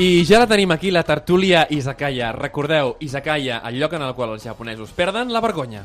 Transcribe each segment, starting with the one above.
I ja la tenim aquí, la tertúlia Izakaya. Recordeu, Izakaya, el lloc en el qual els japonesos perden la vergonya.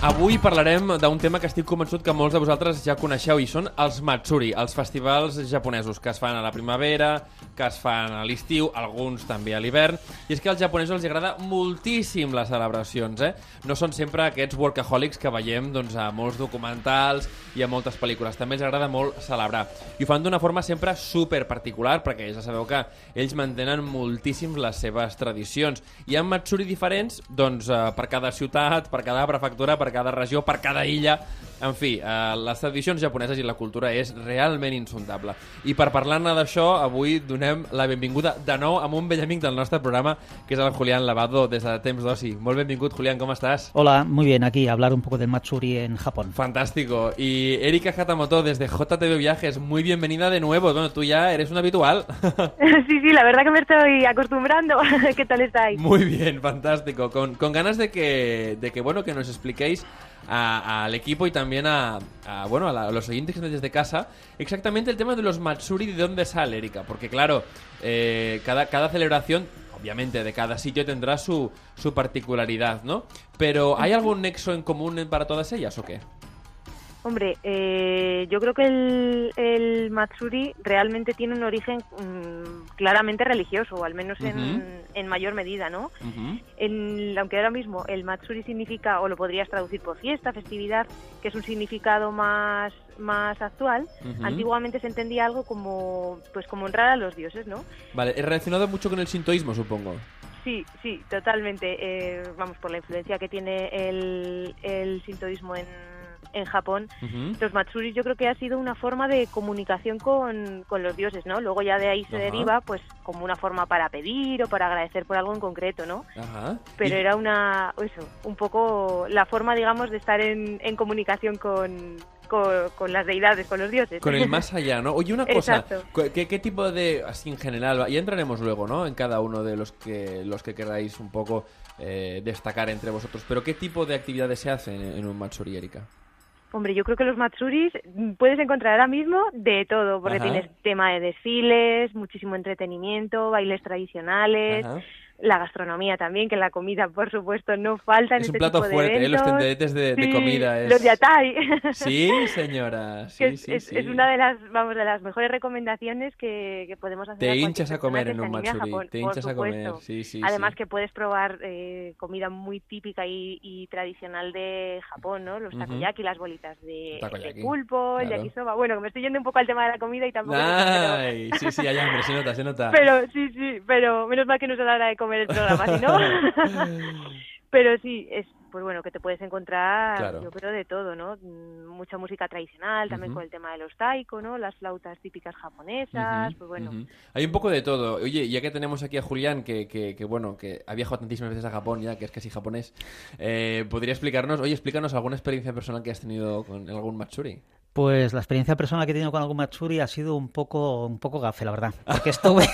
Avui parlarem d'un tema que estic convençut que molts de vosaltres ja coneixeu i són els Matsuri, els festivals japonesos que es fan a la primavera, que es fan a l'estiu, alguns també a l'hivern, i és que als japonesos els agrada moltíssim les celebracions, eh? No són sempre aquests workaholics que veiem doncs, a molts documentals i a moltes pel·lícules, també els agrada molt celebrar. I ho fan d'una forma sempre super particular, perquè ja sabeu que ells mantenen moltíssim les seves tradicions. Hi ha Matsuri diferents doncs, eh, per cada ciutat, per cada prefectura, per cada regió, per cada illa... En fi, eh, les tradicions japoneses i la cultura és realment insondable. I per parlar-ne d'això, avui donem la benvinguda de nou amb un vell amic del nostre programa, que és el Julián Lavado, des de Temps d'Oci. Molt benvingut, Julián, com estàs? Hola, muy bien, aquí a hablar un poco del Matsuri en Japón. Fantástico. Y Erika Hatamoto, desde JTV Viajes, muy bienvenida de nuevo. Bueno, tú ya eres un habitual. Sí, sí, la verdad que me estoy acostumbrando. ¿Qué tal estáis? Muy bien, fantástico. Con, con ganas de que, de que, bueno, que nos expliquéis al equipo y también a, a, bueno, a, la- a los oyentes que están desde casa exactamente el tema de los Matsuri, de dónde sale, Erika. Porque, claro, eh, cada, cada celebración, obviamente, de cada sitio tendrá su, su particularidad, ¿no? Pero, ¿hay algún nexo en común para todas ellas o qué? Hombre, eh, yo creo que el, el Matsuri realmente tiene un origen mm, claramente religioso, al menos en, en mayor medida, ¿no? Ujú. En- aunque ahora mismo el Matsuri significa, o lo podrías traducir por fiesta, festividad, que es un significado más, más actual, antiguamente se entendía algo como, pues como honrar a los dioses, ¿no? Vale, es relacionado mucho con el sintoísmo, supongo. Sí, sí, totalmente. Eh, vamos, por la influencia que tiene el, el sintoísmo en, en Japón, los Matsuris yo creo que ha sido una forma de comunicación con, con los dioses, ¿no? Luego ya de ahí se deriva, pues, como una forma para pedir o para agradecer por algo en concreto, ¿no? Ajá. Pero Y- era una, eso, un poco la forma, digamos, de estar en, en comunicación con, con, con las deidades, con los dioses. Con el más allá, ¿no? Oye, una cosa, ¿qué, qué tipo de, así en general, ya entraremos luego, ¿no? En cada uno de los que los que queráis un poco eh, destacar entre vosotros, pero ¿qué tipo de actividades se hacen en, en un Matsuri, Erika? Hombre, yo creo que los Matsuris puedes encontrar ahora mismo de todo, porque Ajá. tienes tema de desfiles, muchísimo entretenimiento, bailes tradicionales, Ajá. La gastronomía también, que la comida, por supuesto, no falta en Es un este plato tipo de fuerte, ¿eh? Los tenderetes de, de Sí, comida. Es... Los yatai. Sí, señora. Sí, es, sí, es- es una de las, vamos, de las mejores recomendaciones que, que podemos hacer. Te cualquier hinchas a comer en un a Matsuri, Japón, te hinchas a comer, sí, sí, Además que puedes probar eh, comida muy típica y, y tradicional de Japón, ¿no? Los takoyaki, las bolitas de, Takoyaki, de pulpo, el claro. yakisoba. Bueno, que me estoy yendo un poco al tema de la comida y tampoco... Ay, sí, sí, hay hambre, se nota, se nota. Pero sí, sí, pero menos mal que no es a la hora de comer el programa, si no. pero sí, es pues bueno, que te puedes encontrar, Claro. yo creo, de todo, ¿no? Mucha música tradicional, también Ujú. con el tema de los taiko, ¿no? Las flautas típicas japonesas, Ujú, pues bueno. ujú. Hay un poco de todo. Oye, ya que tenemos aquí a Julián, que, que, que, bueno, que ha viajado tantísimas veces a Japón ya, que es casi japonés, eh, ¿podría explicarnos, oye, explícanos alguna experiencia personal que has tenido con algún Matsuri? Pues la experiencia personal que he tenido con algún Matsuri ha sido un poco, un poco gafe, la verdad. Porque estuve.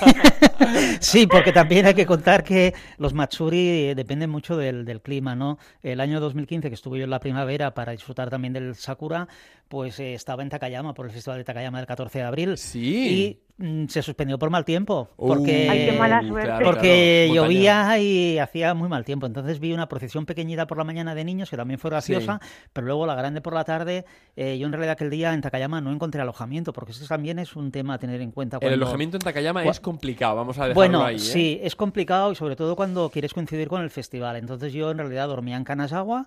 sí, porque también hay que contar que los Matsuri eh, dependen mucho del, del clima, ¿no? El año 2015, que estuve yo en la primavera para disfrutar también del Sakura, pues eh, estaba en Takayama por el Festival de Takayama del 14 de abril. Sí. Y mm, se suspendió por mal tiempo. Porque. Uh, Ay, qué mala suerte. Porque claro, llovía y hacía muy mal tiempo. Entonces vi una procesión pequeñita por la mañana de niños, que también fue graciosa, pero luego la grande por la tarde. eh, yo en realidad aquel día en Takayama no encontré alojamiento, porque eso también es un tema a tener en cuenta. El alojamiento en Takayama es complicado, vamos a dejarlo Bueno, ahí. ¿eh? sí, es complicado y sobre todo cuando quieres coincidir con el festival. Entonces yo en realidad dormía en Kanazawa.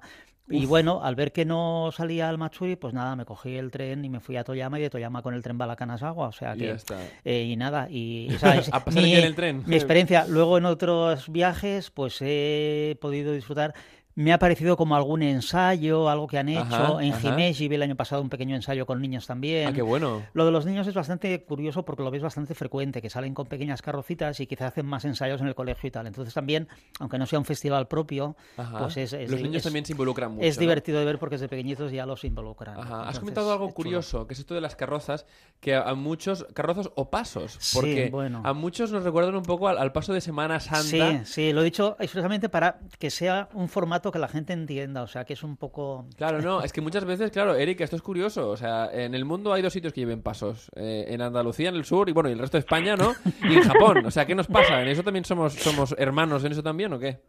Y bueno, al ver que no salía al Matsuri, pues nada, me cogí el tren y me fui a Toyama y de Toyama con el tren va a Kanazawa. O sea que. ya está. Eh, y nada, y o sea, es- A pasar en el tren. Mi experiencia. Luego en otros viajes, pues he podido disfrutar. Me ha parecido como algún ensayo, algo que han hecho. Ajá, en. Himeji vi el año pasado un pequeño ensayo con niños también. Ah, qué bueno. Lo de los niños es bastante curioso porque lo ves bastante frecuente, que salen con pequeñas carrocitas y quizás hacen más ensayos en el colegio y tal. Entonces también, aunque no sea un festival propio, Ajá. pues es, es- Los niños es- también se involucran mucho. es ¿no? divertido de ver porque desde pequeñitos ya los involucran. Ajá. Has Entonces, comentado algo curioso, que es esto de las carrozas, que a, muchos, carrozos o pasos, Sí, porque bueno. a muchos nos recuerdan un poco al, al paso de Semana Santa. Sí, sí, lo he dicho expresamente para que sea un formato esto que la gente entienda, o sea, que es un poco... Claro, no, es que muchas veces, claro, Erika, esto es curioso, o sea, en el mundo hay dos sitios que lleven pasos, eh, en Andalucía, en el sur, y bueno, y el resto de España, ¿no? Y en Japón, o sea, ¿qué nos pasa? ¿En eso también somos, somos hermanos, en eso también o qué?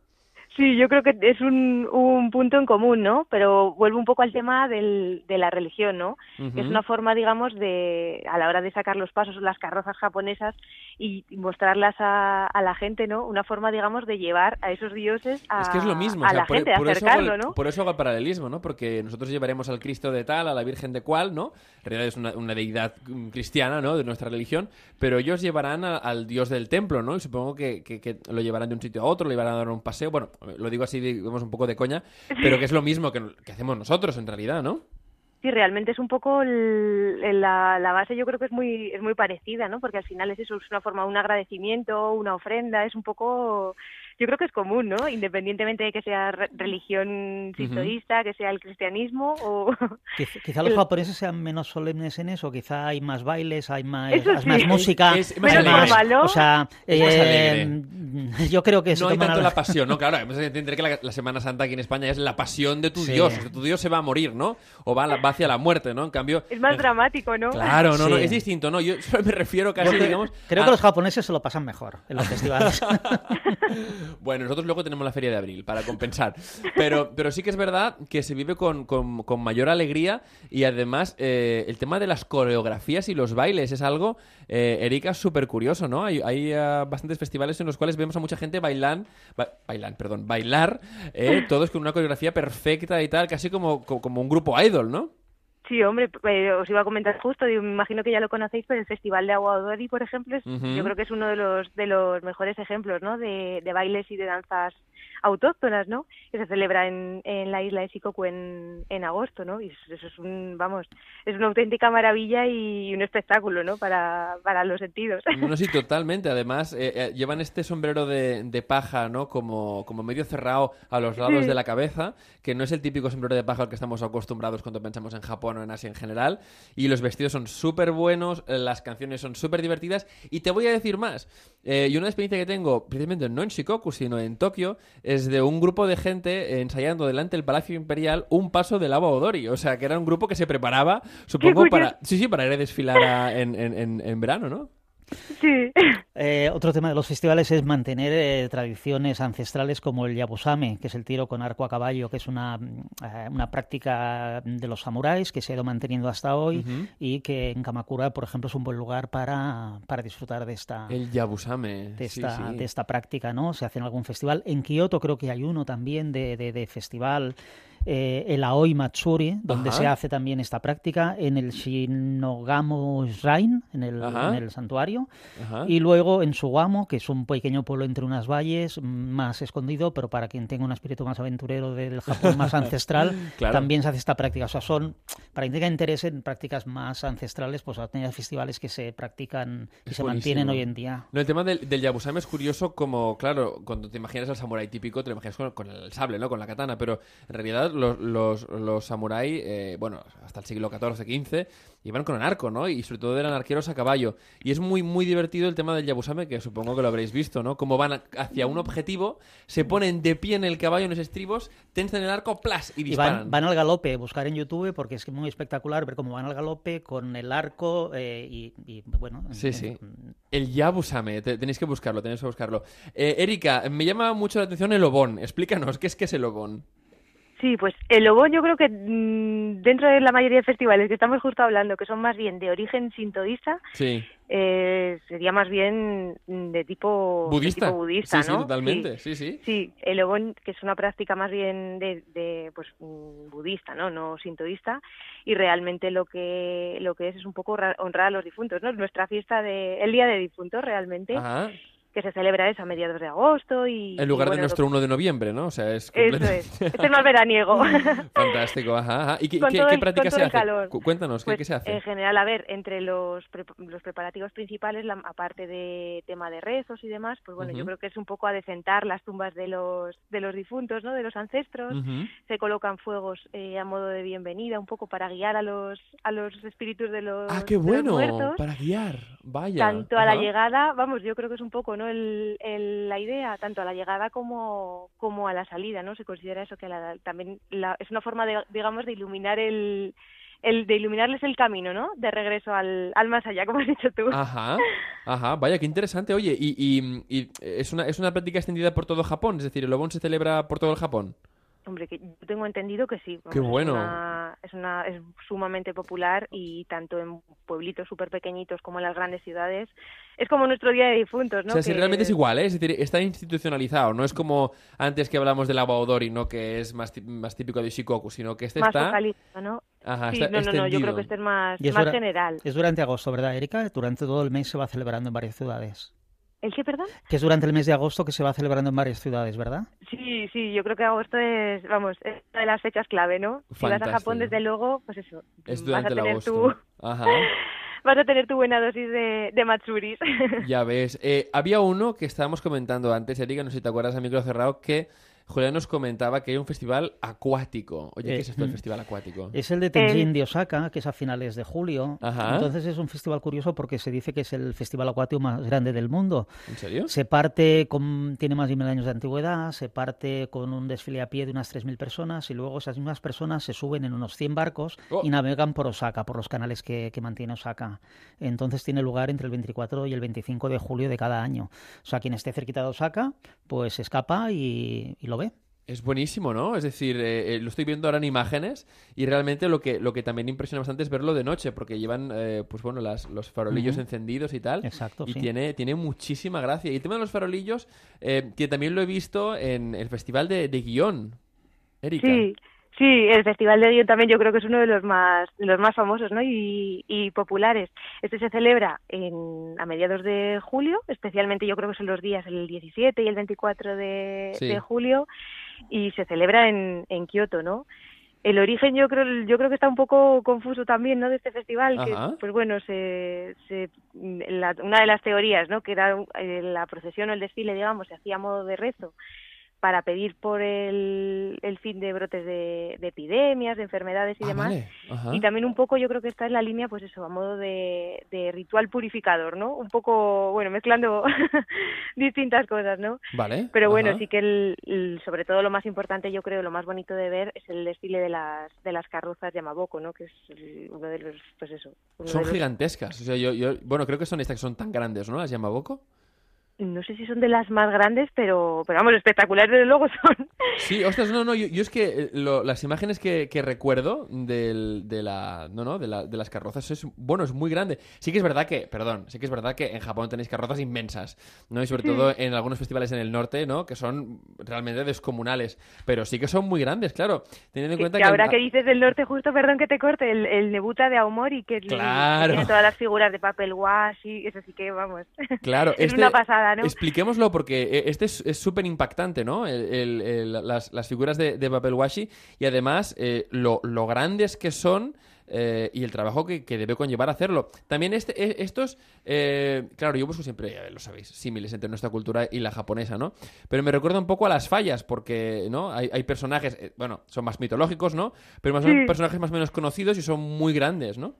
Sí, yo creo que es un, un punto en común, ¿no? Pero vuelvo un poco al tema del, de la religión, ¿no? Es una forma, digamos, de a la hora de sacar los pasos, las carrozas japonesas y mostrarlas a, a la gente, ¿no? Una forma, digamos, de llevar a esos dioses a, Es que es lo mismo, a o sea, la por, gente, por eso acercarlo, el, ¿no? por eso hago el paralelismo, ¿no? Porque nosotros llevaremos al Cristo de tal, a la Virgen de cual, ¿no? En realidad es una, una deidad mm, cristiana, ¿no? De nuestra religión, pero ellos llevarán a- al Dios del templo, ¿no? Y supongo que, que- que lo llevarán de un sitio a otro, lo llevarán a dar un paseo, bueno, lo digo así, digamos, un poco de coña, pero que es lo mismo que, que hacemos nosotros, en realidad, ¿no? Sí, realmente es un poco el- la, la base, yo creo que es muy es muy parecida, ¿no? Porque al final es eso, es una forma, un agradecimiento, una ofrenda, es un poco, yo creo que es común, ¿no? Independientemente de que sea re- religión sintoísta, que sea el cristianismo o... Quizá, quizá los El- japoneses sean menos solemnes en eso, quizá hay más bailes, hay más, más música, Es- más Menos ¿no? o sea, más eh, yo creo que se No hay toman tanto a la pasión, ¿no? Claro, hemos de entender que la, la Semana Santa aquí en España es la pasión de tu Sí. Dios. o sea, tu Dios se va a morir, ¿no? O va, hacia la muerte, ¿no? En cambio... Es más en- dramático, ¿no? Claro, no, no, Sí. es distinto, ¿no? Yo me refiero Yo casi, digamos... creo a- que los japoneses se lo pasan mejor en los festivales. Bueno, nosotros luego tenemos la feria de abril para compensar. Pero, pero sí que es verdad que se vive con, con- con mayor alegría y además eh, el tema de las coreografías y los bailes es algo, eh, Erika, súper curioso, ¿no? Hay, hay ah, bastantes festivales en los cuales vemos a mucha gente bailan, ba- bailan, perdón, bailar, eh, todos con una coreografía perfecta y tal, casi como, co- como un grupo idol, ¿no? Sí, hombre, eh, os iba a comentar justo, digo, me imagino que ya lo conocéis, pero el Festival de Aguadori, por ejemplo, es- yo creo que es uno de los de los mejores ejemplos, ¿no? De, de bailes y de danzas autóctonas, ¿no? Que se celebra en, en la isla de Shikoku en, en agosto, ¿no? Y eso, eso es un, vamos, es una auténtica maravilla y un espectáculo, ¿no? Para, para los sentidos. No, no, sí, totalmente. Además, eh, eh, llevan este sombrero de, de paja, ¿no? Como, como medio cerrado a los lados Sí. de la cabeza, que no es el típico sombrero de paja al que estamos acostumbrados cuando pensamos en Japón o en Asia en general. Y los vestidos son súper buenos, las canciones son súper divertidas. Y te voy a decir más. Eh, y una experiencia que tengo, precisamente no en Shikoku, sino en Tokio, es de un grupo de gente ensayando delante del Palacio Imperial un paso de lava Odori. O sea, que era un grupo que se preparaba, supongo, para... Sí, sí, para ir a desfilar a- en, en- en- en verano, ¿no? Sí. Eh, otro tema de los festivales es mantener eh, tradiciones ancestrales como el yabusame, que es el tiro con arco a caballo, que es una, eh, una práctica de los samuráis que se ha ido manteniendo hasta hoy Ujú. y que en Kamakura, por ejemplo, es un buen lugar para, para disfrutar de esta, El Yabusame. de sí, esta, sí. de esta práctica, ¿no? Se hace en algún festival. En Kioto creo que hay uno también de, de- de festival, eh, el Aoi Matsuri, donde Ajá. se hace también esta práctica, en el Shinogamo Shrine, en el, Ajá. en el santuario. Ajá. Y luego en Sugamo, que es un pequeño pueblo entre unas valles, más escondido, pero para quien tenga un espíritu más aventurero del Japón más ancestral, Claro. también se hace esta práctica. O sea, son, para quien tenga interés en prácticas más ancestrales, pues hay festivales que se practican y Es se mantienen hoy en día. No, el tema del, del Yabusame es curioso como, claro, cuando te imaginas al samurái típico, te lo imaginas con, con el sable, ¿no? Con la katana, pero en realidad los, los, los samurái, eh, bueno, hasta el siglo XIV, XV, iban con el arco, ¿no? Y sobre todo eran arqueros a caballo. Y es muy, muy divertido el tema del Yabusame, que supongo que lo habréis visto, ¿no? Como van hacia un objetivo, se ponen de pie en el caballo, en los estribos, tensan el arco, ¡plas! y Y disparan. van, van al galope, buscar en YouTube, porque es muy espectacular ver cómo van al galope con el arco eh, y, y, bueno. Sí, en- sí. en- El Yabusame, te- tenéis que buscarlo, tenéis que buscarlo. Eh, Erika, me llama mucho la atención el obón. Explícanos, ¿qué es que es el obón? Sí, pues el Obón yo creo que mm, dentro de la mayoría de festivales que estamos justo hablando, que son más bien de origen sintoísta, Sí. eh, sería más bien de tipo de Budista. tipo budista, sí, ¿no? sí, totalmente. Sí, sí. Sí, el Obon, que es una práctica más bien de, de pues mm, budista, ¿no? No sintoísta, y realmente lo que lo que es es un poco ra- honrar a los difuntos, ¿no? Nuestra fiesta de el día de difuntos realmente, Ajá. Que se celebra es a mediados de agosto y En lugar y de bueno, nuestro lo- 1 de noviembre, ¿no? O sea, es Eso completamente- es. Este es más veraniego. Fantástico, ajá, ajá. ¿Y qué, qué- qué práctica se hace? calor. Cu- Cuéntanos, ¿qué, Pues, qué se hace? En general, a ver, entre los, pre- los preparativos principales, la- aparte de tema de rezos y demás, pues bueno, Ujú. yo creo que es un poco adecentar las tumbas de los de los difuntos, ¿no? De los ancestros. Ujú. Se colocan fuegos eh, a modo de bienvenida, un poco para guiar a los a los espíritus de los, Ah, qué de los bueno. muertos. Para guiar. Vaya. Tanto a la llegada, vamos, yo creo que es un poco, ¿no? El, la idea, tanto a la llegada como, como a la salida, ¿no? Se considera eso que también es una forma, de, digamos, de iluminar el, el de iluminarles el camino, ¿no? De regreso al, al más allá, como has dicho tú. Ajá, ajá, vaya, qué interesante. Oye, y, y, y es, una, es una práctica extendida por todo Japón, es decir, el Obon se celebra por todo el Japón. Hombre, que yo tengo entendido que sí. Qué bueno. Es, una, es, sumamente popular y tanto en pueblitos súper pequeñitos como en las grandes ciudades es como nuestro día de difuntos, ¿no? O sea, si realmente es igual, ¿eh? Es decir, está institucionalizado, no es como antes que hablamos del agua odori, ¿no? Que es más, más típico de Shikoku, sino que este más está... ¿no? Ajá, sí, no, no, no, yo creo que este es más, más general. Es durante agosto, ¿verdad, Erika? Durante todo el mes se va celebrando en varias ciudades. ¿El qué, perdón? Que es durante el mes de agosto que se va celebrando en varias ciudades, ¿verdad? Sí, sí, yo creo que agosto es, vamos, es una de las fechas clave, ¿no? Si vas a Japón, desde luego, pues eso. Es durante vas a tener agosto. Tu... Ajá. vas a tener tu buena dosis de, de Matsuris. ya ves. Eh, había uno que estábamos comentando antes, Erika, no sé si te acuerdas, a micro cerrado, que Julián nos comentaba que hay un festival acuático. Oye, ¿qué es esto del mm. festival acuático? Es el de Tenjin de Osaka, que es a finales de julio. Entonces es un festival curioso porque se dice que es el festival acuático más grande del mundo. ¿En serio? Se parte con... tiene más de mil años de antigüedad, se parte con un desfile a pie de unas 3.000 personas y luego esas mismas personas se suben en unos 100 barcos y oh. navegan por Osaka, por los canales que, mantiene Osaka. Entonces tiene lugar entre el 24 y el 25 de julio de cada año. O sea, quien esté cerquita de Osaka, pues escapa y, y lo es buenísimo, ¿no? Es decir, eh, eh, lo estoy viendo ahora en imágenes y realmente lo que, lo que también impresiona bastante es verlo de noche, porque llevan, eh, pues bueno, las, los farolillos encendidos y tal. Exacto, Y tiene, tiene muchísima gracia. Y el tema de los farolillos, que también lo he visto en el Festival de, de Guión. Erika. Sí. Sí, el Festival de Guión también yo creo que es uno de los más, los más famosos ¿no? y, y populares. Este se celebra en, a mediados de julio, especialmente yo creo que son los días el 17 y el 24 de, de julio, y se celebra en, en Kioto, ¿no? el origen yo creo yo creo que está un poco confuso también no de este festival que pues bueno se, se una de las teorías no que era eh, la procesión o el desfile digamos se hacía a modo de rezo para pedir por el, el fin de brotes de, epidemias, de enfermedades y ah, demás. Y también un poco yo creo que está en la línea, pues eso, a modo de, de ritual purificador, ¿no? Un poco, bueno, mezclando distintas cosas, ¿no? Vale. Pero bueno, sí que el, sobre todo lo más importante, yo creo, lo más bonito de ver es el desfile de las, de las carrozas Yamaboko, ¿no? Que es uno de los, pues eso. Son gigantescas. O sea, yo, yo, bueno, creo que son estas que son tan grandes, ¿no? Las Yamaboko no sé si son de las más grandes, pero, pero vamos, espectaculares desde luego son. Sí, ostras, no, no, yo, es que eh, las imágenes que, recuerdo del, de, la, no, no, de, la, de, las carrozas es, bueno, es muy grande. Sí que es verdad que, perdón, sí que es verdad que en Japón tenéis carrozas inmensas, ¿no? Y sobre todo en algunos festivales en el norte, ¿no? Que son realmente descomunales, pero sí que son muy grandes, claro. Teniendo en cuenta que... ahora que dices del norte, justo, perdón que te corte, el, el Nebuta de Aomori, que, claro. tiene todas las figuras de papel wash y eso sí que, vamos, claro, es una este Expliquémoslo porque eh, este es súper impactante, ¿no? las, figuras de, de papel washi y además eh, lo, grandes que son eh, y el trabajo que, debe conllevar hacerlo. También este, estos, claro, yo busco siempre, lo sabéis, símiles entre nuestra cultura y la japonesa, ¿no? Pero me recuerda un poco a las fallas, porque, ¿no? Hay, personajes, bueno, son más mitológicos, ¿no? Pero son personajes más o menos conocidos y son muy grandes, ¿no?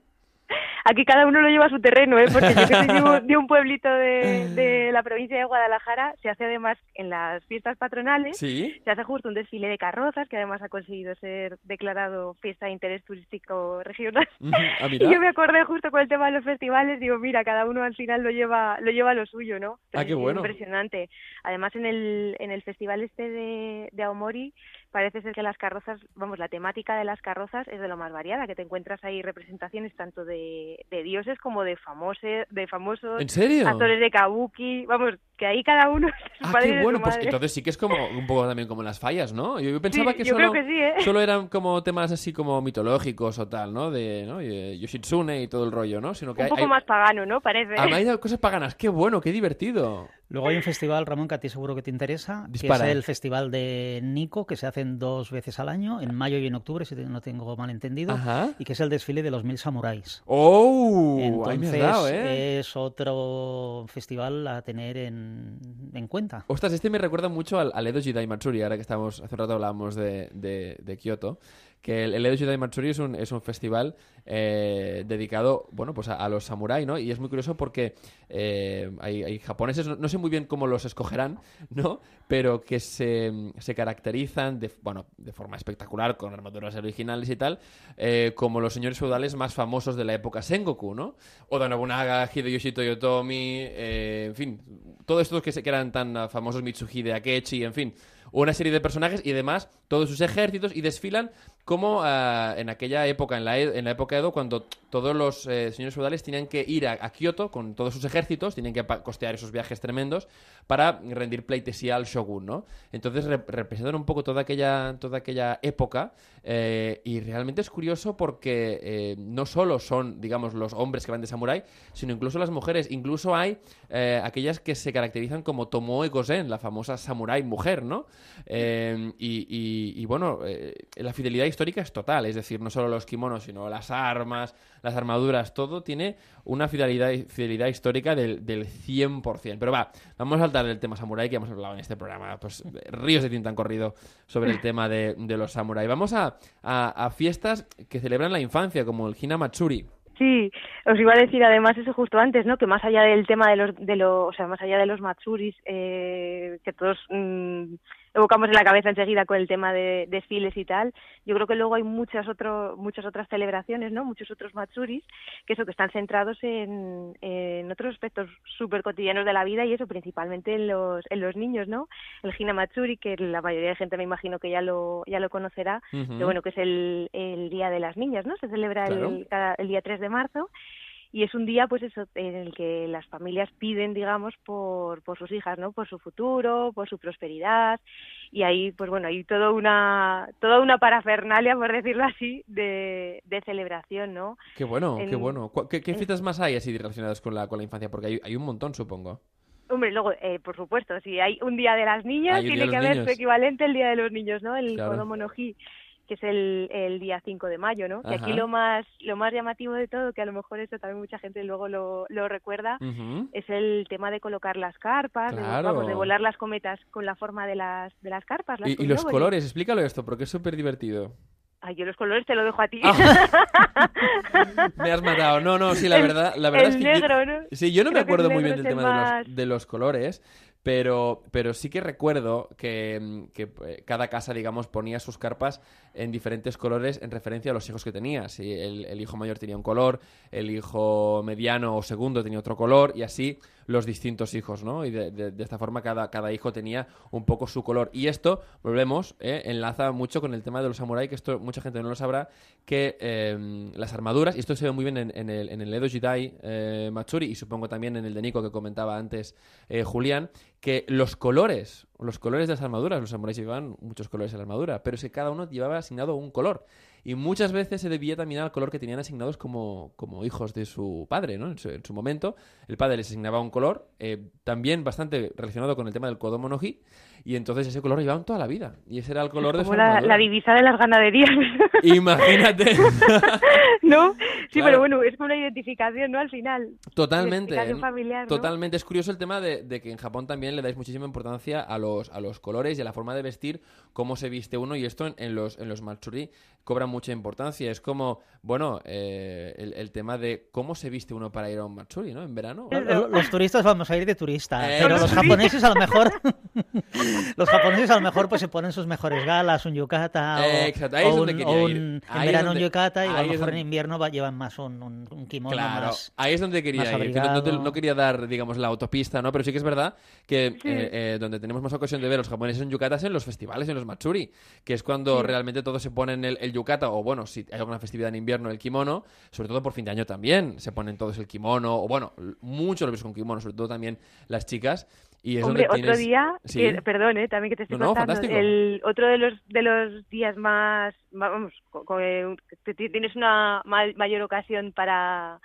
Aquí cada uno lo lleva a su terreno, ¿eh? porque yo que soy de un, pueblito de, de, la provincia de Guadalajara, se hace además en las fiestas patronales, se hace justo un desfile de carrozas, que además ha conseguido ser declarado fiesta de interés turístico regional. Ah, y yo me acordé justo con el tema de los festivales, digo, mira, cada uno al final lo lleva lo lleva lo suyo, ¿no? ah, qué bueno. Impresionante. Además, en el, en el festival este de, de Aomori, parece ser que las carrozas, vamos, la temática de las carrozas es de lo más variada, que te encuentras ahí representaciones tanto de, de dioses como de famosos, de famosos actores de kabuki, vamos, que ahí cada uno Ah, qué bueno, pues entonces sí que es como un poco también como las fallas, ¿no? Yo pensaba que, solo, ¿eh? solo eran como temas así como mitológicos o tal, ¿no? De ¿no? Yoshitsune y todo el rollo, ¿no? Sino que un poco más pagano, ¿no? Parece. Ah, hay cosas paganas, qué bueno, qué divertido. Luego hay un festival, Ramón, que a ti seguro que te interesa, que es el Festival de Nico, que se hacen dos veces al año, en mayo y en octubre, si no tengo mal entendido, y que es el desfile de los mil samuráis. ¡Oh! Entonces, ¿eh? es otro festival a tener en, en, cuenta. Ostras, este me recuerda mucho al, al Edo Jidai Matsuri, ahora que estamos, hace un rato hablábamos de, de, de Kioto, que el, el Edo Jidai Matsuri es un, es un festival eh, dedicado, bueno, pues a, los samuráis, ¿no? Y es muy curioso porque eh, hay, japoneses, no, sé muy bien cómo los escogerán, ¿no? Pero que se, se caracterizan, de, bueno, de forma espectacular, con armaduras originales y tal, eh, como los señores feudales más famosos de la época Sengoku, ¿no? Oda Nobunaga, Hideyoshi Toyotomi, en fin, todos estos que, se, que eran tan famosos, Mitsuhide Akechi, en fin, una serie de personajes y además todos sus ejércitos y desfilan como ah, en aquella época, en la, e, en la época Edo, cuando todos los eh, señores feudales tenían que ir a, Kioto con todos sus ejércitos, tienen que costear esos viajes tremendos para rendir pleitesía al shogun, ¿no? Entonces representan un poco toda aquella, toda aquella época eh, y realmente es curioso porque eh, no solo son, digamos, los hombres que van de samurái, sino incluso las mujeres. Incluso hay aquellas que se caracterizan como Tomoe Gozen, la famosa samurái mujer, ¿no? y, y, bueno, la fidelidad histórica es total, es decir, no solo los kimonos, sino las armas, las armaduras, todo tiene una fidelidad, fidelidad histórica del, del 100%. Pero va, vamos a saltar del tema samurái que hemos hablado en este programa. Pues ríos de tinta han corrido sobre el tema de, los samurái. Vamos a, a, fiestas que celebran la infancia, como el Hina Matsuri. Sí, os iba a decir además eso justo antes, ¿no? Que más allá del tema de los, de los o sea, más allá de los matsuris, eh, que todos mm, evocamos en la cabeza enseguida con el tema de desfiles y tal. Yo creo que luego hay muchas otro, muchas otras celebraciones, ¿no? Muchos otros matsuris que eso que están centrados en, en otros aspectos súper cotidianos de la vida y eso principalmente en los en los niños, ¿no? El Hina Matsuri que la mayoría de gente me imagino que ya lo ya lo conocerá, que bueno que es el, el día de las niñas, ¿no? Se celebra el, el día 3 de marzo y es un día pues eso en el que las familias piden digamos por, por sus hijas no por su futuro por su prosperidad y ahí pues bueno hay toda una toda una parafernalia por decirlo así de, de celebración no qué bueno qué bueno. ¿Qué, qué fiestas más hay así relacionadas con la con la infancia porque hay, hay un montón supongo. Hombre, luego, eh, por supuesto, si hay un día de las niñas, tiene que haber su equivalente el día de los niños, ¿no? El claro que es el, el día 5 de mayo, ¿no? Que aquí lo más lo más llamativo de todo, que a lo mejor eso también mucha gente luego lo, lo recuerda, es el tema de colocar las carpas, de, vamos, de volar las cometas con la forma de las de las carpas. y, los colores, explícalo esto, porque es súper divertido. Ay, yo los colores te lo dejo a ti. Ah. me has matado. No, no, sí, la verdad, la verdad es que negro, ¿no? Sí, yo no me acuerdo muy bien del tema de, los, de los colores, pero, pero sí que recuerdo que, que, eh, cada casa, digamos, ponía sus carpas en diferentes colores en referencia a los hijos que tenía. Si el, el, hijo mayor tenía un color, el hijo mediano o segundo tenía otro color, y así los distintos hijos, ¿no? Y de, esta forma cada, cada, hijo tenía un poco su color. Y esto, volvemos, ¿eh? enlaza mucho con el tema de los samuráis, que esto mucha gente no lo sabrá, que eh, las armaduras, y esto se ve muy bien en, el, en el, Edo Jidai eh, Matsuri, y supongo también en el de Nico que comentaba antes eh, Julián, que los colores, los colores de las armaduras, los samuráis llevaban muchos colores en la armadura, pero es cada uno llevaba asignado un color. Y muchas veces se debía también al color que tenían asignados como, como hijos de su padre, ¿no? En su, momento, el padre les asignaba un color, eh, también bastante relacionado con el tema del Kodomo no y entonces ese color lo llevaban toda la vida. Y ese era el color de su la, la, divisa de las ganaderías. Imagínate. ¿No? Sí, pero bueno, es como una identificación, ¿no? Al final. Totalmente. Familiar, Totalmente. Es curioso el tema de, de, que en Japón también le dais muchísima importancia a los, a los colores y a la forma de vestir, cómo se viste uno, y esto en, los, en los Matsuri cobra mucha importancia. Es como, bueno, eh, el, tema de cómo se viste uno para ir a un Matsuri, ¿no? En verano. Los, turistas vamos a ir de turista, eh, pero los japoneses a lo mejor... los japoneses a lo mejor pues se ponen sus mejores galas, un yukata o, eh, un, en verano un yukata y a lo mejor en invierno va, llevan más un, un, kimono claro, más ahí es donde quería ir. No, quería dar, digamos, la autopista, ¿no? Pero sí que es verdad que eh, eh, donde tenemos más ocasión de ver los japoneses en yukatas en los festivales, en los matsuri, que es cuando realmente todos se ponen el, el, yukata o bueno, si hay alguna festividad en invierno el kimono, sobre todo por fin de año también se ponen todos el kimono o bueno, mucho lo ves con kimono, sobre todo también las chicas Hombre, otro día, perdón, eh, también que te estoy contando, el otro de los de los días más, vamos, con, tienes una mayor ocasión para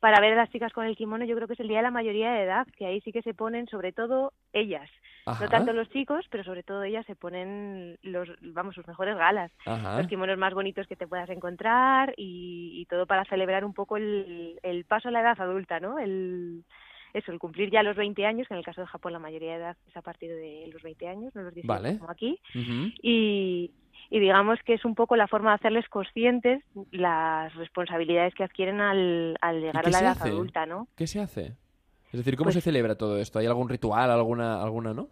para ver a las chicas con el kimono, yo creo que es el día de la mayoría de edad, que ahí sí que se ponen, sobre todo ellas, no tanto los chicos, pero sobre todo ellas se ponen los, vamos, sus mejores galas, los kimonos más bonitos que te puedas encontrar y, y todo para celebrar un poco el, el paso a la edad adulta, ¿no? El eso, el cumplir ya los 20 años, que en el caso de Japón la mayoría de edad es a partir de los 20 años, no los 18 como aquí, y, y digamos que es un poco la forma de hacerles conscientes las responsabilidades que adquieren al, al llegar a la edad adulta, ¿no? ¿Qué se hace? Es decir, ¿cómo pues se celebra todo esto? ¿Hay algún ritual, alguna, alguna, no?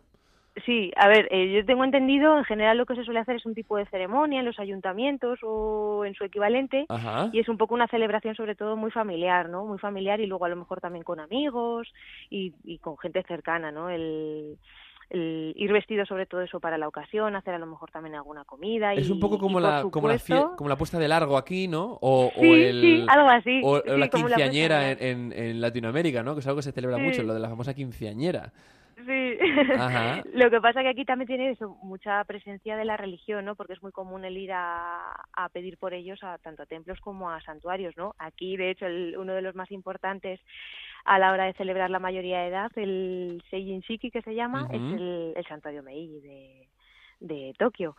Sí, a ver, eh, yo tengo entendido, en general lo que se suele hacer es un tipo de ceremonia en los ayuntamientos o en su equivalente y es un poco una celebración sobre todo muy familiar, ¿no? Muy familiar y luego a lo mejor también con amigos y, y con gente cercana, ¿no? El, ir vestido sobre todo eso para la ocasión, hacer a lo mejor también alguna comida. es un poco como, la, como, la como la puesta de largo aquí, ¿no? O, sí, algo así. O, la quinceañera en, en, Latinoamérica, ¿no? Que es algo que se celebra mucho, lo de la famosa quinceañera. Sí. Lo que pasa que aquí también tiene eso, mucha presencia de la religión, ¿no? Porque es muy común el ir a, a pedir por ellos a tanto a templos como a santuarios, ¿no? Aquí, de hecho, el, uno de los más importantes a la hora de celebrar la mayoría de edad, el Seijin Shiki que se llama, es el, el santuario Meiji de, de Tokio,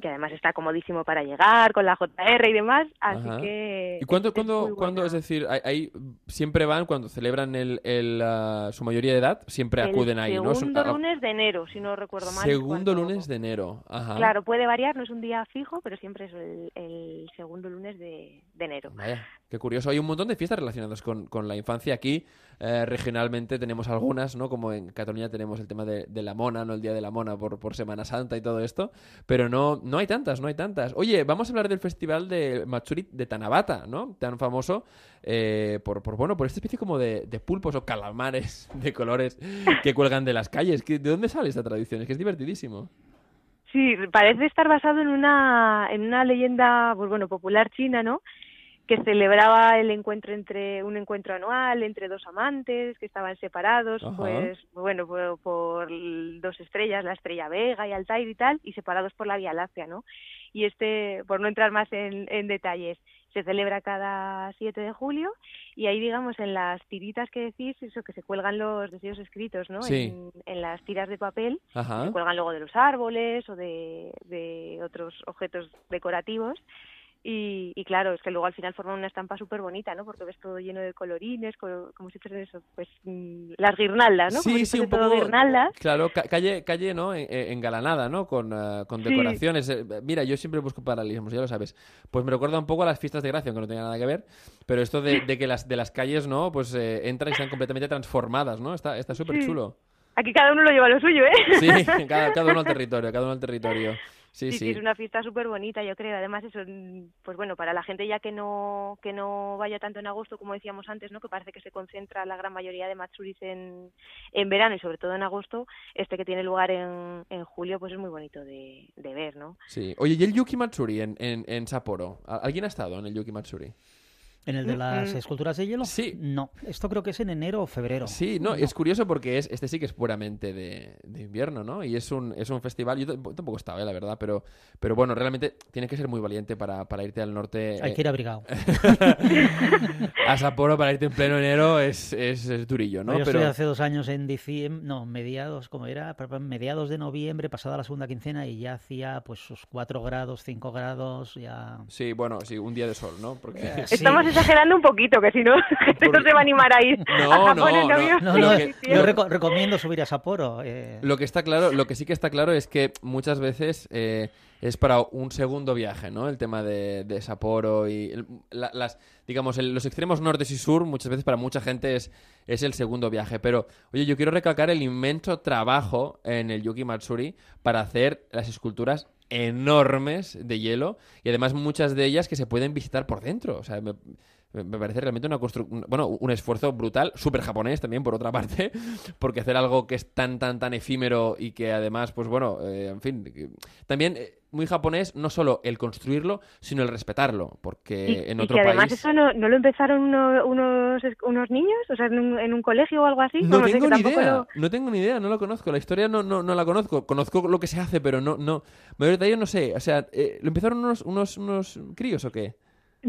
que además está comodísimo para llegar con la JR y demás, así que... ¿Y cuándo, cuándo, es decir, ahí siempre van cuando celebran el, el su mayoría de edad, siempre acuden ahí, ¿no? Segundo lunes de enero, si no recuerdo mal. Segundo lunes de enero, Ajá. Claro, puede variar, no es un día fijo, pero siempre es el, segundo lunes de, de enero. Vaya. Qué curioso. Hay un montón de fiestas relacionadas con, con la infancia. Aquí, eh, regionalmente, tenemos algunas, ¿no? Como en Cataluña tenemos el tema de, la mona, ¿no? El Día de la Mona por, por Semana Santa y todo esto. Pero no, no hay tantas, no hay tantas. Oye, vamos a hablar del festival de Matsuri de Tanabata, ¿no? Tan famoso eh, por, por, bueno, por esta especie como de, de, pulpos o calamares de colores que cuelgan de las calles. ¿De dónde sale esta tradición? Es que es divertidísimo. Sí, parece estar basado en una, en una leyenda, pues bueno, popular china, ¿no? Que celebraba el encuentro entre un encuentro anual entre dos amantes que estaban separados pues bueno por, dos estrellas la estrella Vega y Altair y tal y separados por la Vía Láctea no y este por no entrar más en, en detalles se celebra cada 7 de julio y ahí digamos en las tiritas que decís eso que se cuelgan los deseos escritos no en, en, las tiras de papel se cuelgan luego de los árboles o de, de otros objetos decorativos y, claro, es que luego al final forman una estampa súper bonita, ¿no? Porque ves todo lleno de colorines, como, si fuesen eso, pues mm, las guirnaldas, ¿no? Sí, sí, un poco. Guirnaldas. Claro, calle, calle, ¿no? Engalanada, ¿no? Con, eh, con decoraciones. Eh, mira, yo siempre busco paralelismos, ya lo sabes. Pues me recuerda un poco a las fiestas de gracia, aunque no tenga nada que ver. Pero esto de, que las de las calles, ¿no? Pues eh, entran y están completamente transformadas, ¿no? Está súper chulo. Aquí cada uno lo lleva lo suyo, ¿eh? Sí, cada, cada uno al territorio, cada uno al territorio. Sí, sí, es una fiesta súper bonita, yo creo. Además, eso, pues bueno, para la gente ya que no que no vaya tanto en agosto, como decíamos antes, ¿no? Que parece que se concentra la gran mayoría de Matsuris en, en verano y sobre todo en agosto, este que tiene lugar en, en julio, pues es muy bonito de, de ver, ¿no? Sí. Oye, ¿y el Yuki Matsuri en, en, en Sapporo? ¿Alguien ha estado en el Yuki Matsuri? ¿En el de las mm. esculturas de hielo? Sí. No, esto creo que es en enero o febrero. Sí, no, es curioso porque es, este sí que es puramente de, invierno, ¿no? Y es un, es un festival, yo tampoco estaba, ¿eh? la verdad, pero, pero bueno, realmente tienes que ser muy valiente para, para irte al norte. Hay que ir abrigado. a Sapporo para irte en pleno enero es, es, durillo, ¿no? yo pero... estuve hace dos años en diciembre, no, mediados, como era, mediados de noviembre, pasada la segunda quincena y ya hacía pues sus 4 grados, 5 grados, ya... Sí, bueno, sí, un día de sol, ¿no? Porque... Eh, Estamos exagerando un poquito, que si no, no se va a animar a ir no, no, no, Yo recomiendo subir a Sapporo. Eh. Lo que está claro, lo que sí que está claro es que muchas veces eh, es para un segundo viaje, ¿no? El tema de, de Sapporo y las, digamos, los extremos norte y sur, muchas veces para mucha gente es, es el segundo viaje. Pero, oye, yo quiero recalcar el inmenso trabajo en el Yuki Matsuri para hacer las esculturas enormes de hielo y además muchas de ellas que se pueden visitar por dentro. O sea, me, me parece realmente una bueno, un esfuerzo brutal, súper japonés también por otra parte, porque hacer algo que es tan, tan, tan efímero y que además, pues bueno, eh, en fin, también eh, muy japonés no solo el construirlo, sino el respetarlo, porque en otro y que además eso no, lo empezaron unos, unos niños, o sea, en un, colegio o algo así. No tengo ni idea, no tengo ni idea, no lo conozco, la historia no, no, no la conozco, conozco lo que se hace, pero no, no, mayor detalle no sé, o sea, eh, ¿lo empezaron unos, unos, unos críos o qué?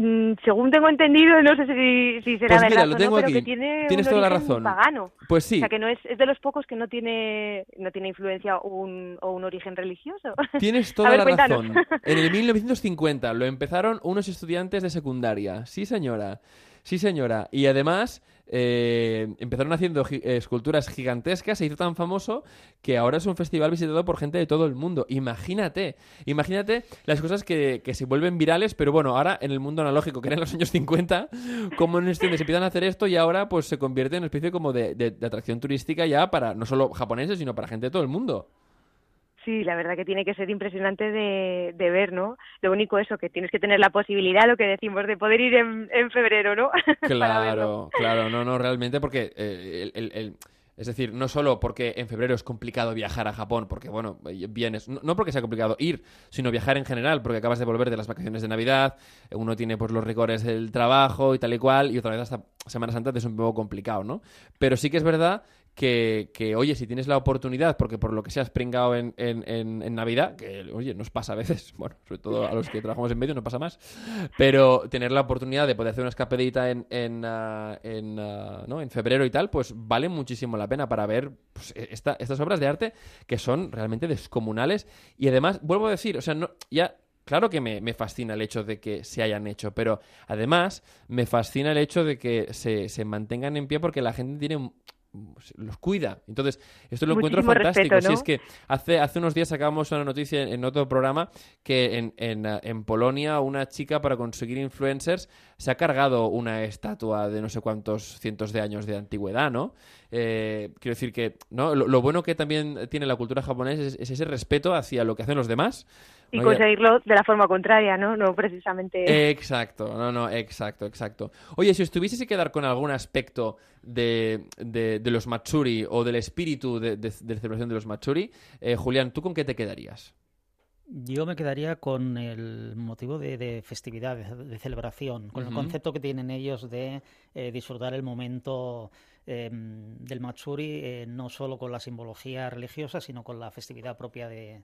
Mm, según tengo entendido, no sé si, si será pues verdad lo tengo pero aquí. que tiene Tienes un toda la razón. pagano. Pues sí. O sea, que no es, es de los pocos que no tiene, no tiene influencia un, o un origen religioso. Tienes toda la razón. En el 1950 lo empezaron unos estudiantes de secundaria. Sí, señora. Sí, señora. Y además eh, empezaron haciendo esculturas gigantescas, se hizo tan famoso que ahora es un festival visitado por gente de todo el mundo. Imagínate, imagínate las cosas que, se vuelven virales, pero bueno, ahora en el mundo analógico, que era en los años 50, como en este se empiezan a hacer esto y ahora pues se convierte en una especie como de, de atracción turística ya para no solo japoneses, sino para gente de todo el mundo. Sí, la verdad que tiene que ser impresionante de, ver, ¿no? Lo único eso, que tienes que tener la posibilidad, lo que decimos, de poder ir en, en febrero, ¿no? Claro, claro, no, no, realmente porque eh, el, el, Es decir, no solo porque en febrero es complicado viajar a Japón, porque, bueno, vienes, no porque sea complicado ir, sino viajar en general, porque acabas de volver de las vacaciones de Navidad, uno tiene pues los rigores del trabajo y tal y cual, y otra vez hasta Semana Santa es un poco complicado, ¿no? Pero sí que es verdad que, oye, si tienes la oportunidad, porque por lo que seas pringado en, en, en, Navidad, que, oye, nos pasa a veces, bueno, sobre todo a los que trabajamos en medio, no pasa más, pero tener la oportunidad de poder hacer una escapadita en, en, ah, en, ah, ¿no? en febrero y tal, pues vale muchísimo la pena para ver pues, e, estas obras de arte que son realmente descomunales. Y además, vuelvo a decir, o sea, no, ya claro que me, me, fascina el hecho de que se hayan hecho, pero además me fascina el hecho de que se, se mantengan en pie porque la gente tiene los cuida. Entonces, esto lo encuentro fantástico. Si es que hace, hace unos días sacábamos una noticia en, otro programa que en, en, en, Polonia una chica para conseguir influencers se ha cargado una estatua de no sé cuántos cientos de años de antigüedad, ¿no? Eh, quiero decir que ¿no? Lo, bueno que también tiene la cultura japonesa es ese respeto hacia lo que hacen los demás y conseguirlo de la forma contraria, ¿no? No precisamente. Exacto, no, no, exacto, exacto. Oye, si os tuvieses que quedar con algún aspecto de, de, los Matsuri o del espíritu de, de, celebración de los Matsuri, eh, Julián, ¿tú con qué te quedarías? Yo me quedaría con el motivo de, festividad, de, celebración, con el concepto que tienen ellos de eh, disfrutar el momento em, del Matsuri, eh, no solo con la simbología religiosa, sino con la festividad propia de,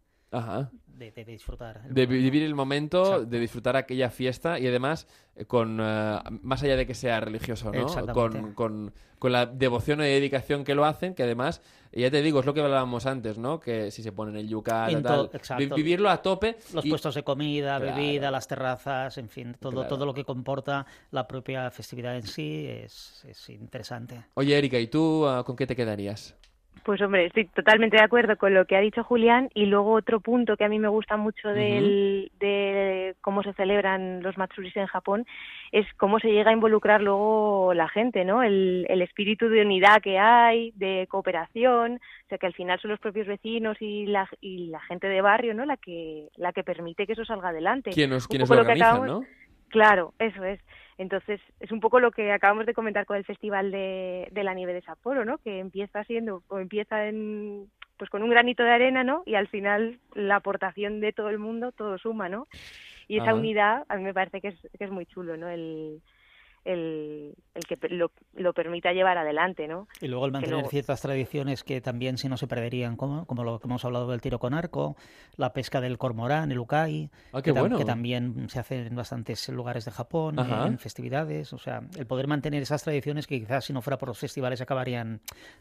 de, disfrutar. De vivir el momento, de disfrutar aquella fiesta y además eh, con eh, más allá de que sea religioso, ¿no? Con, con, con, la devoción y dedicación que lo hacen, que además, ya te digo, es lo que hablábamos antes, ¿no? Que si se ponen el yuca, tal, vivirlo a tope. Los puestos de comida, bebida, las terrazas, en fin, todo, todo lo que comporta la propia festividad en sí es, es interesante. Oye, Erika, ¿y tú ah, con qué te quedarías? Pues hombre, estoy totalmente de acuerdo con lo que ha dicho Julián y luego otro punto que a mí me gusta mucho del, de cómo se celebran los Matsuris en Japón es cómo se llega a involucrar luego la gente, ¿no? El, el espíritu de unidad que hay, de cooperación, o sea que al final son los propios vecinos y la, y la gente de barrio, ¿no? La que la que permite que eso salga adelante. ¿Quiénes, lo organizan, ¿no? Claro, eso es. Entonces, es un poco lo que acabamos de comentar con el Festival de, la Nieve de Sapporo, ¿no? Que empieza siendo, o empieza en, pues con un granito de arena, ¿no? Y al final la aportación de todo el mundo, todo suma, ¿no? Y esa unidad a mí me parece que es, que es muy chulo, ¿no? El, el, el que lo, lo, permita llevar adelante, ¿no? Y luego el mantener ciertas tradiciones que también si no se perderían, como, como lo que hemos hablado del tiro con arco, la pesca del cormorán, el ukai, ah, que, bueno. que, también se hace en bastantes lugares de Japón, en festividades, o sea, el poder mantener esas tradiciones que quizás si no fuera por los festivales acabarían,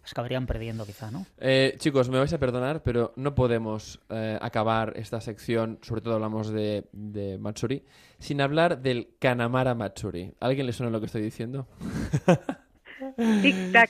acabarían perdiendo quizá, ¿no? Eh, chicos, me vais a perdonar, pero no podemos eh, acabar esta sección, sobre todo hablamos de, de Matsuri, sin hablar del Kanamara Matsuri. ¿Alguien le suena lo que estoy diciendo? Tic-tac.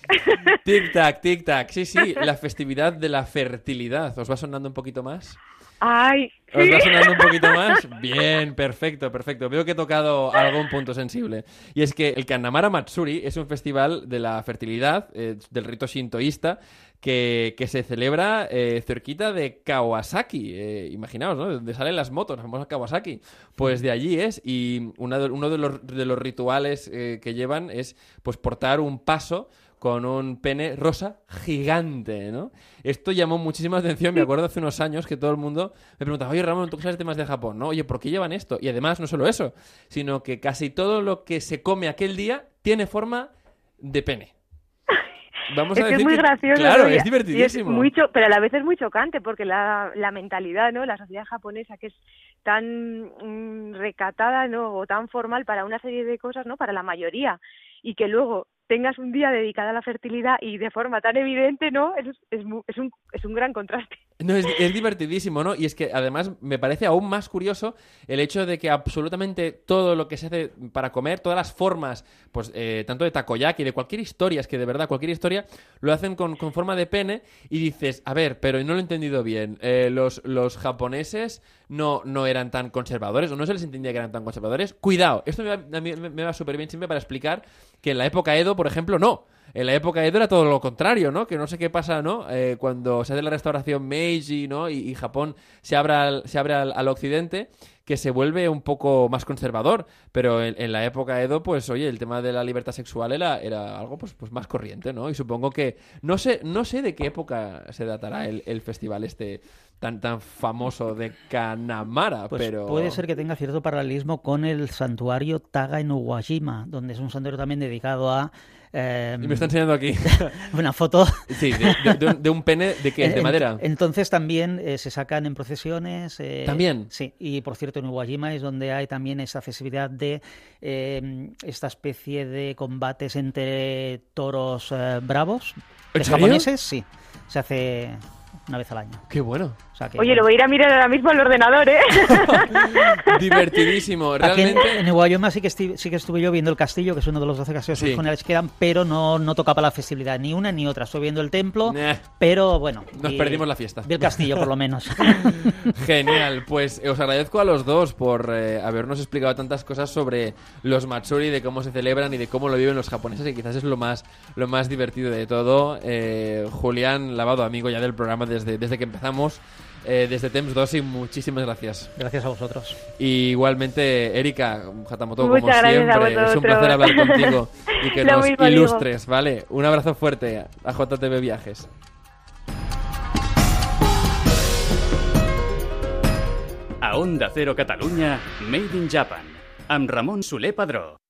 Tic-tac, tic-tac. Sí, sí, la festividad de la fertilidad. ¿Os va sonando un poquito más? Ay. ¿Os va sonando un poquito más? Bien, perfecto, perfecto. Veo que he tocado algún punto sensible. Y es que el Kanamara Matsuri es un festival de la fertilidad, eh, del rito shintoísta, que, que se celebra eh, cerquita de Kawasaki. Eh, imaginaos, ¿no? De donde salen las motos, las famosas Kawasaki. Pues de allí es. Y uno de los, de los rituales que llevan es pues portar un paso con un pene rosa gigante, ¿no? Esto llamó muchísima atención, me acuerdo hace unos años que todo el mundo me preguntaba, oye Ramón, ¿tú qué sabes temas de Japón? ¿no? Oye, ¿por qué llevan esto? Y además, no solo eso, sino que casi todo lo que se come aquel día tiene forma de pene. Vamos es a decir es muy gracioso. Claro, es divertidísimo. pero a la vez es muy chocante porque la, la mentalidad, ¿no? La sociedad japonesa que es tan mm, recatada, ¿no? O tan formal para una serie de cosas, ¿no? Para la mayoría. Y que luego tengas un día dedicado a la fertilidad y de forma tan evidente, ¿no? Es, es, es, un, es un gran contraste. No, es, es, divertidísimo, ¿no? Y es que además me parece aún más curioso el hecho de que absolutamente todo lo que se hace para comer, todas las formas, pues eh, tanto de takoyaki, de cualquier historia, es que de verdad cualquier historia, lo hacen con, con forma de pene y dices, a ver, pero no lo he entendido bien, eh, los, los japoneses no, no eran tan conservadores o no se les entendía que eran tan conservadores. Cuidado, esto me va, me, va súper bien siempre para explicar que en la época Edo, por ejemplo, no en la época de Edo era todo lo contrario, ¿no? Que no sé qué pasa, ¿no? Eh, cuando se hace la restauración Meiji, ¿no? Y, y Japón se abre, al, se abre al, al, occidente, que se vuelve un poco más conservador. Pero en, en, la época Edo, pues, oye, el tema de la libertad sexual era, era algo, pues, pues más corriente, ¿no? Y supongo que... No sé, no sé de qué época se datará el, el festival este tan, tan famoso de Kanamara, pues pero... Puede ser que tenga cierto paralelismo con el santuario Taga en Uwajima, donde es un santuario también dedicado a eh, y me está enseñando aquí una foto sí, de, de, de, un pene de qué, de madera. Entonces también eh, se sacan en procesiones. Eh, también. Sí, y por cierto en Uwajima es donde hay también esa accesibilidad de eh, esta especie de combates entre toros bravos. ¿En japoneses, sí. Se hace una vez al año. Qué bueno. O sea que, Oye, bueno. lo voy a ir a mirar ahora mismo al ordenador, ¿eh? Divertidísimo, Aquí en, realmente. en Uwajima sí que, estuve, sí que estuve yo viendo el castillo, que es uno de los 12 castillos Sí. originales que quedan, pero no, no tocaba la festividad, ni una ni otra. Estuve viendo el templo, Nah. pero bueno. Nos y- perdimos la fiesta. Vi el castillo, por lo menos. Genial, pues eh, os agradezco a los dos por eh, habernos explicado tantas cosas sobre los Matsuri, de cómo se celebran y de cómo lo viven los japoneses, y quizás es lo más, lo más divertido de todo. Eh, Julián Lavado, amigo ya del programa desde, desde que empezamos, eh, desde Temps 2, y muchísimas gracias. Gracias a vosotros. Y igualmente, Erika Hatamoto, como Muchas siempre, es un placer hablar contigo y que Lo nos digo. ilustres, ¿vale? Un abrazo fuerte a JTV Viajes. A Onda Cero Catalunya, Made in Japan, amb Ramon Soler Padró.